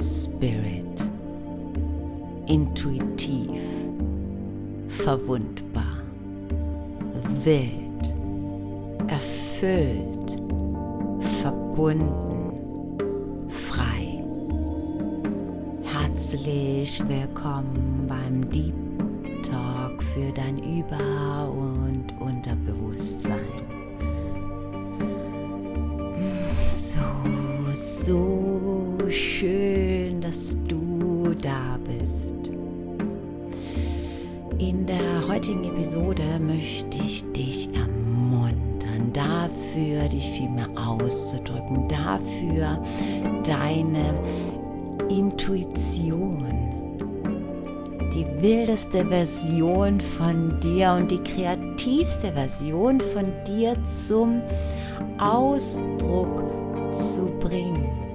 Spirit. Intuitiv, verwundbar, wild, erfüllt, verbunden, frei. Herzlich willkommen beim Deep Talk für dein Über- und Unterbewusstsein. So, so schön, da bist. In der heutigen Episode möchte ich dich ermuntern, dafür dich viel mehr auszudrücken, dafür deine Intuition, die wildeste Version von dir und die kreativste Version von dir zum Ausdruck zu bringen.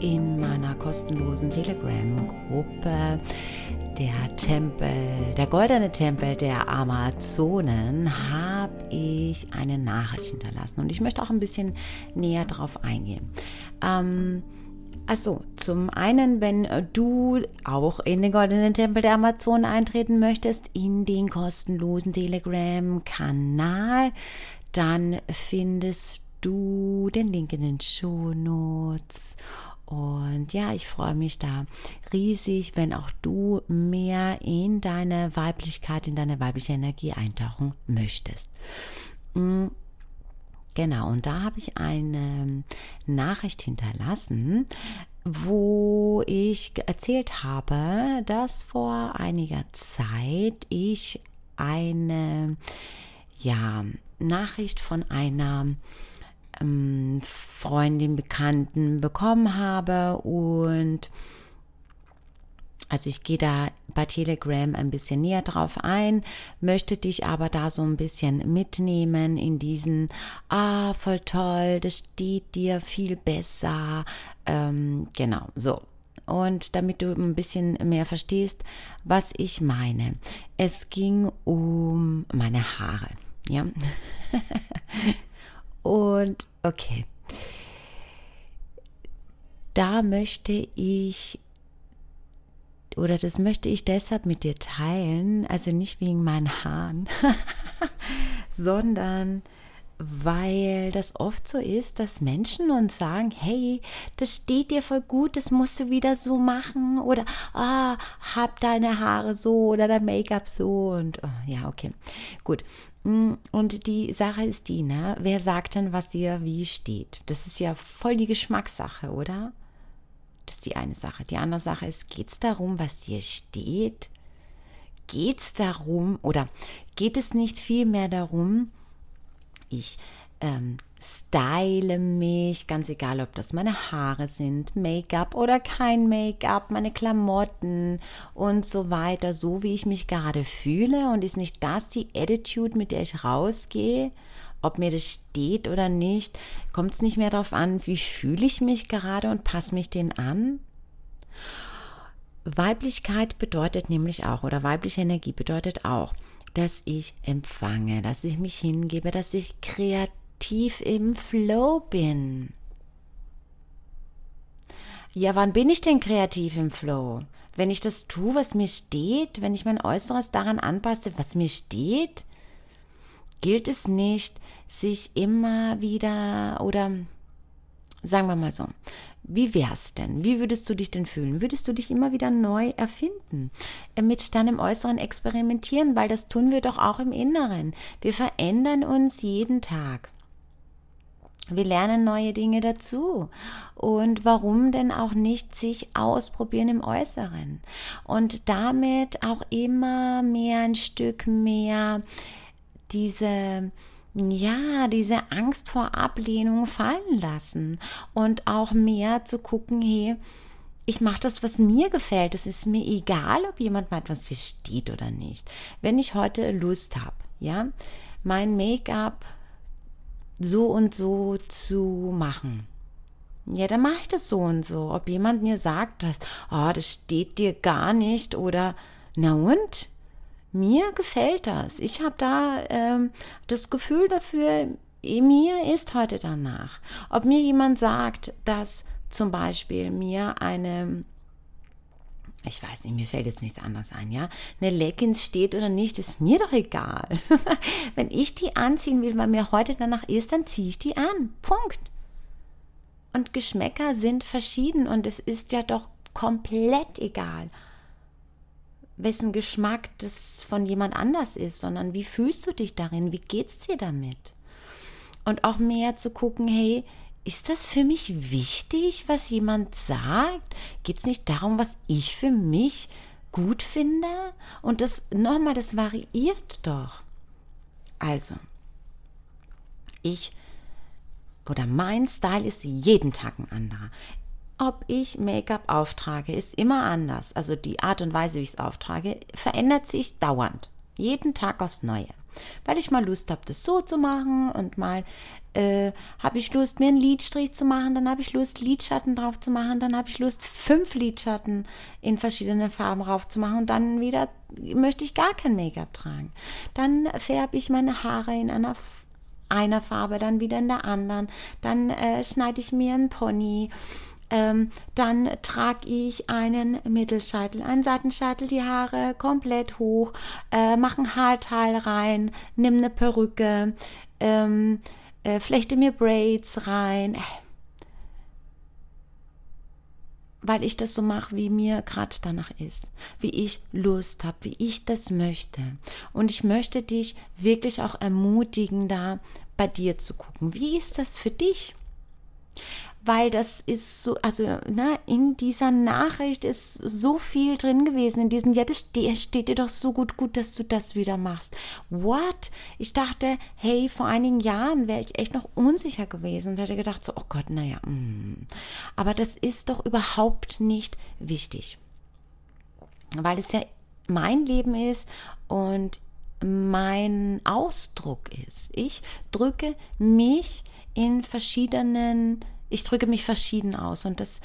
In meiner kostenlosen Telegram-Gruppe der Tempel, der goldene Tempel der Amazonen, habe ich eine Nachricht hinterlassen und ich möchte auch ein bisschen näher drauf eingehen. Ähm, also, zum einen, wenn du auch in den goldenen Tempel der Amazonen eintreten möchtest, in den kostenlosen Telegram-Kanal, dann findest du den Link in den Show Notes. Und ja, ich freue mich da riesig, wenn auch du mehr in deine Weiblichkeit, in deine weibliche Energie eintauchen möchtest. Genau, und da habe ich eine Nachricht hinterlassen, wo ich erzählt habe, dass vor einiger Zeit ich eine ja, Nachricht von einer ähm, Freundin, Bekannten bekommen habe und also ich gehe da bei Telegram ein bisschen näher drauf ein, möchte dich aber da so ein bisschen mitnehmen in diesen, ah, voll toll, das steht dir viel besser. Ähm, genau, so. Und damit du ein bisschen mehr verstehst, was ich meine. Es ging um meine Haare. Ja. Und okay. Da möchte ich oder das möchte ich deshalb mit dir teilen, also nicht wegen meinen Haaren, sondern weil das oft so ist, dass Menschen uns sagen, hey, das steht dir voll gut, das musst du wieder so machen oder ah, hab deine Haare so oder dein Make-up so und oh, ja, okay, gut. Mm, und die Sache ist die, ne, wer sagt denn, was dir wie steht? Das ist ja voll die Geschmackssache, oder? Das ist die eine Sache. Die andere Sache ist, geht es darum, was dir steht? Geht es darum oder geht es nicht vielmehr darum, ich ähm, style mich, ganz egal, ob das meine Haare sind, Make-up oder kein Make-up, meine Klamotten und so weiter, so wie ich mich gerade fühle. Und ist nicht das die Attitude, mit der ich rausgehe? Ob mir das steht oder nicht, kommt es nicht mehr darauf an, wie fühle ich mich gerade und passe mich den an? Weiblichkeit bedeutet nämlich auch, oder weibliche Energie bedeutet auch, dass ich empfange, dass ich mich hingebe, dass ich kreativ im Flow bin. Ja, wann bin ich denn kreativ im Flow? Wenn ich das tue, was mir steht, wenn ich mein Äußeres daran anpasse, was mir steht, gilt es nicht, sich immer wieder oder sagen wir mal so, wie wär's denn? Wie würdest du dich denn fühlen? Würdest du dich immer wieder neu erfinden? Äh, mit deinem Äußeren experimentieren, weil das tun wir doch auch im Inneren. Wir verändern uns jeden Tag. Wir lernen neue Dinge dazu. Und warum denn auch nicht sich ausprobieren im Äußeren? Und damit auch immer mehr ein Stück mehr diese ja, diese Angst vor Ablehnung fallen lassen und auch mehr zu gucken, hey, ich mache das, was mir gefällt. Es ist mir egal, ob jemand mal etwas versteht oder nicht. Wenn ich heute Lust habe, ja, mein Make-up so und so zu machen, ja, dann mache ich das so und so. Ob jemand mir sagt, dass, oh, das steht dir gar nicht oder, na und? Mir gefällt das. Ich habe da ähm, das Gefühl dafür, mir ist heute danach. Ob mir jemand sagt, dass zum Beispiel mir eine ich weiß nicht, mir fällt jetzt nichts anderes ein, ja. Eine Leggings steht oder nicht, ist mir doch egal. Wenn ich die anziehen will, weil mir heute danach ist, dann ziehe ich die an. Punkt. Und Geschmäcker sind verschieden und es ist ja doch komplett egal, wessen Geschmack das von jemand anders ist, sondern wie fühlst du dich darin, wie geht's dir damit? Und auch mehr zu gucken, hey, ist das für mich wichtig, was jemand sagt? Geht es nicht darum, was ich für mich gut finde? Und das nochmal, das variiert doch. Also, ich oder mein Style ist jeden Tag ein anderer. Ob ich Make-up auftrage, ist immer anders. Also die Art und Weise, wie ich es auftrage, verändert sich dauernd. Jeden Tag aufs Neue. Weil ich mal Lust habe, das so zu machen und mal äh, habe ich Lust, mir einen Lidstrich zu machen, dann habe ich Lust, Lidschatten drauf zu machen, dann habe ich Lust, fünf Lidschatten in verschiedenen Farben drauf zu machen und dann wieder möchte ich gar kein Make-up tragen. Dann färbe ich meine Haare in einer einer Farbe, dann wieder in der anderen, dann äh, schneide ich mir einen Pony, ähm, dann trage ich einen Mittelscheitel, einen Seitenscheitel, die Haare komplett hoch, äh, mache ein Haarteil rein, nimm eine Perücke, ähm, äh, flechte mir Braids rein, weil ich das so mache, wie mir gerade danach ist, wie ich Lust habe, wie ich das möchte. Und ich möchte dich wirklich auch ermutigen, da bei dir zu gucken. Wie ist das für dich? Weil das ist so, also ne, in dieser Nachricht ist so viel drin gewesen, in diesen, ja, das steht, dir doch so gut, gut, dass du das wieder machst. What? Ich dachte, hey, vor einigen Jahren wäre ich echt noch unsicher gewesen und hätte gedacht, so, oh Gott, naja, mm. aber das ist doch überhaupt nicht wichtig, weil es ja mein Leben ist und mein Ausdruck ist. Ich drücke mich in verschiedenen ich drücke mich verschieden aus und das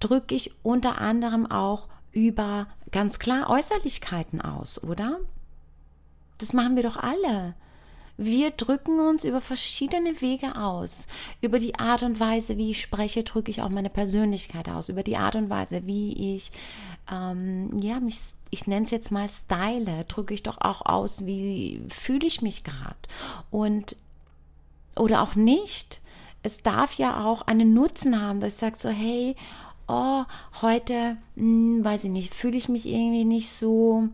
drücke ich unter anderem auch über ganz klar Äußerlichkeiten aus, oder? Das machen wir doch alle. Wir drücken uns über verschiedene Wege aus. Über die Art und Weise, wie ich spreche, drücke ich auch meine Persönlichkeit aus. Über die Art und Weise, wie ich, ähm, ja, mich, ich nenne es jetzt mal Style, drücke ich doch auch aus, wie fühle ich mich gerade. Und, oder auch nicht es darf ja auch einen Nutzen haben, dass ich sage so, hey, oh, heute, mh, hm, weiß ich nicht, fühle ich mich irgendwie nicht so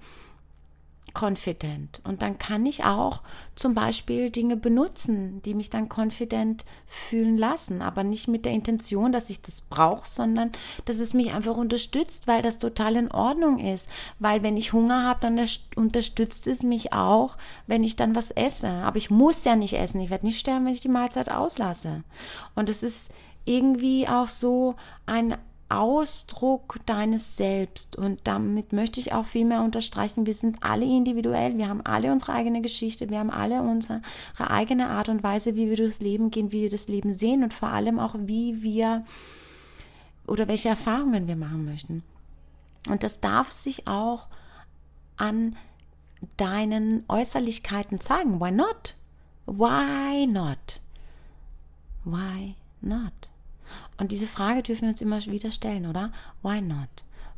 confident. Und dann kann ich auch zum Beispiel Dinge benutzen, die mich dann confident fühlen lassen. Aber nicht mit der Intention, dass ich das brauche, sondern dass es mich einfach unterstützt, weil das total in Ordnung ist. Weil wenn ich Hunger habe, dann unterstützt es mich auch, wenn ich dann was esse. Aber ich muss ja nicht essen. Ich werde nicht sterben, wenn ich die Mahlzeit auslasse. Und es ist irgendwie auch so ein Ausdruck deines Selbst. Und damit möchte ich auch viel mehr unterstreichen, wir sind alle individuell, wir haben alle unsere eigene Geschichte, wir haben alle unsere eigene Art und Weise, wie wir durchs Leben gehen, wie wir das Leben sehen und vor allem auch, wie wir oder welche Erfahrungen wir machen möchten. Und das darf sich auch an deinen Äußerlichkeiten zeigen. Why not? Why not? Why not? Und diese Frage dürfen wir uns immer wieder stellen, oder? Why not?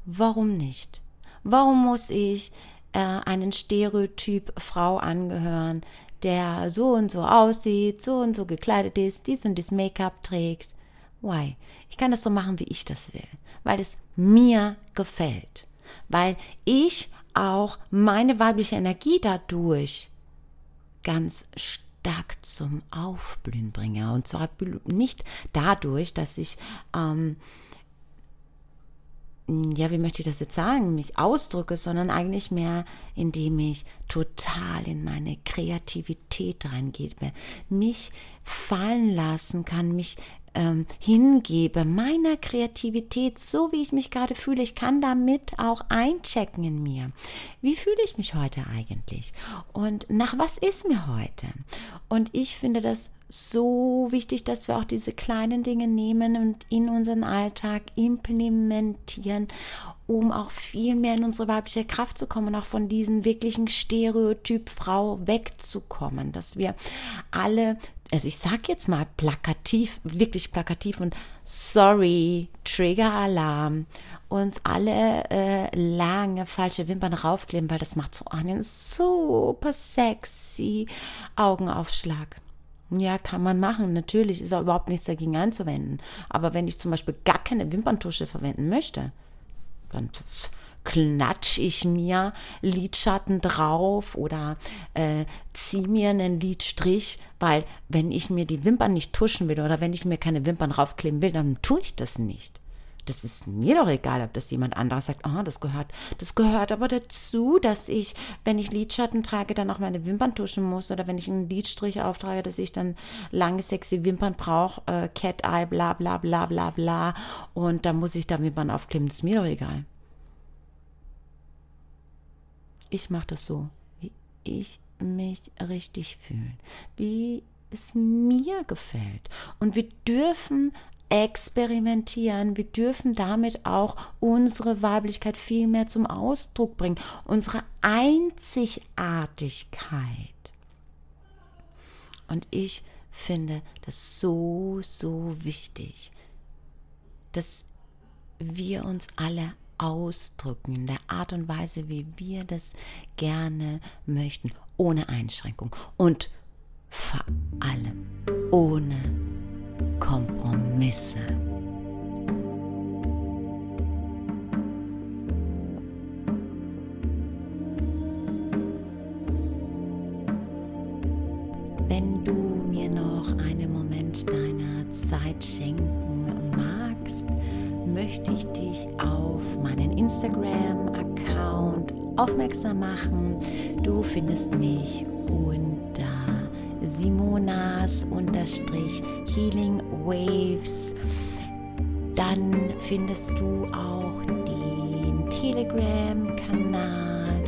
Warum nicht? Warum muss ich äh, einen Stereotyp Frau angehören, der so und so aussieht, so und so gekleidet ist, dies und dies Make-up trägt? Why? Ich kann das so machen, wie ich das will, weil es mir gefällt, weil ich auch meine weibliche Energie dadurch ganz stark stark zum Aufblühen bringe. Und zwar nicht dadurch, dass ich, ähm, ja, wie möchte ich das jetzt sagen, mich ausdrücke, sondern eigentlich mehr, indem ich total in meine Kreativität reingebe, mich fallen lassen kann, mich ähm, hingebe, meiner Kreativität, so wie ich mich gerade fühle. Ich kann damit auch einchecken in mir. Wie fühle ich mich heute eigentlich? Und nach was ist mir heute? Und ich finde das so wichtig, dass wir auch diese kleinen Dinge nehmen und in unseren Alltag implementieren, um auch viel mehr in unsere weibliche Kraft zu kommen, auch von diesem wirklichen Stereotyp Frau wegzukommen, dass wir alle also ich sag jetzt mal plakativ, wirklich plakativ und sorry, Trigger-Alarm, uns alle äh, lange falsche Wimpern raufkleben, weil das macht so einen super sexy Augenaufschlag. Ja, kann man machen. Natürlich ist auch überhaupt nichts dagegen einzuwenden. Aber wenn ich zum Beispiel gar keine Wimperntusche verwenden möchte, dann klatsch ich mir Lidschatten drauf oder äh, ziehe mir einen Lidstrich, weil wenn ich mir die Wimpern nicht tuschen will oder wenn ich mir keine Wimpern raufkleben will, dann tue ich das nicht. Das ist mir doch egal, ob das jemand anderes sagt, oh, das gehört, das gehört aber dazu, dass ich, wenn ich Lidschatten trage, dann auch meine Wimpern tuschen muss oder wenn ich einen Lidstrich auftrage, dass ich dann lange sexy Wimpern brauche, äh, Cat Eye, bla bla bla bla bla und dann muss ich da Wimpern aufkleben, das ist mir doch egal. Ich mache das so, wie ich mich richtig fühle, wie es mir gefällt. Und wir dürfen experimentieren. Wir dürfen damit auch unsere Weiblichkeit viel mehr zum Ausdruck bringen, unsere Einzigartigkeit. Und ich finde das so, so wichtig, dass wir uns alle ausdrücken in der Art und Weise, wie wir das gerne möchten, ohne Einschränkung und vor allem ohne Kompromisse. Wenn du mir noch einen Moment deiner Zeit schenken magst, möchte ich dich auf meinen Instagram-Account aufmerksam machen. Du findest mich unter Simonas unterstrich Healing Waves. Dann findest du auch den Telegram-Kanal,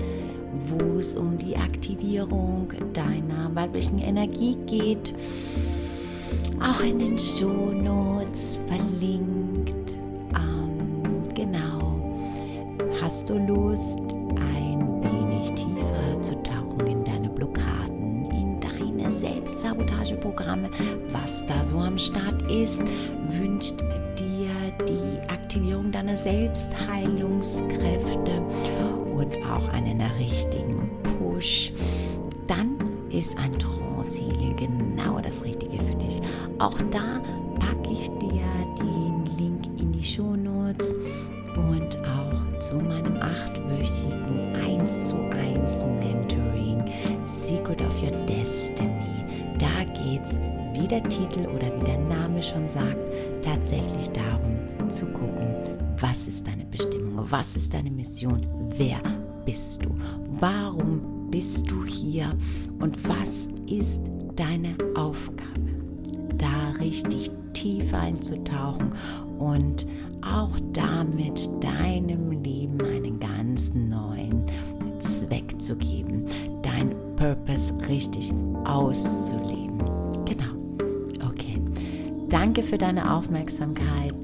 wo es um die Aktivierung deiner weiblichen Energie geht. Auch in den Show Notes verlinkt. Hast du Lust, ein wenig tiefer zu tauchen in deine Blockaden, in deine Selbstsabotageprogramme, was da so am Start ist, wünscht dir die Aktivierung deiner Selbstheilungskräfte und auch einen richtigen Push, dann ist ein Trance genau das Richtige für dich. Auch da packe ich dir den Link in die Show zu meinem achtwöchigen 1 zu 1 Mentoring Secret of Your Destiny. Da geht es, wie der Titel oder wie der Name schon sagt, tatsächlich darum zu gucken, was ist deine Bestimmung, was ist deine Mission, wer bist du, warum bist du hier und was ist deine Aufgabe. Da richtig tief einzutauchen und auch damit deinem Leben einen ganz neuen Zweck zu geben, dein Purpose richtig auszuleben. Genau. Okay. Danke für deine Aufmerksamkeit.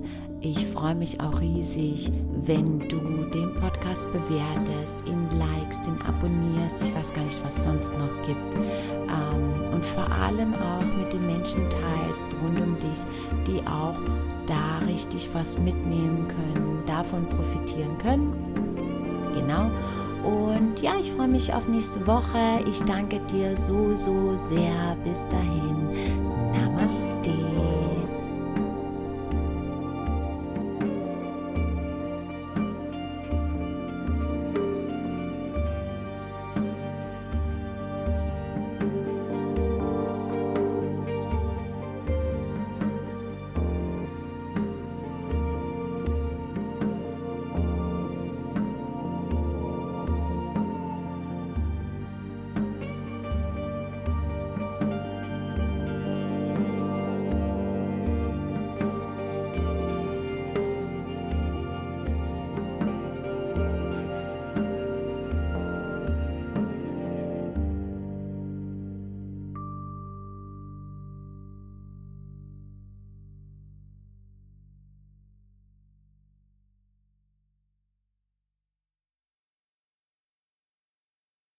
Ich freue mich auch riesig, wenn du den Podcast bewertest, ihn likest, ihn abonnierst. Ich weiß gar nicht, was es sonst noch gibt. Ähm, und vor allem auch mit den Menschen teilst rund um dich, die auch da richtig was mitnehmen können, davon profitieren können. Genau. Und ja, ich freue mich auf nächste Woche. Ich danke dir so, so sehr. Bis dahin. Namaste.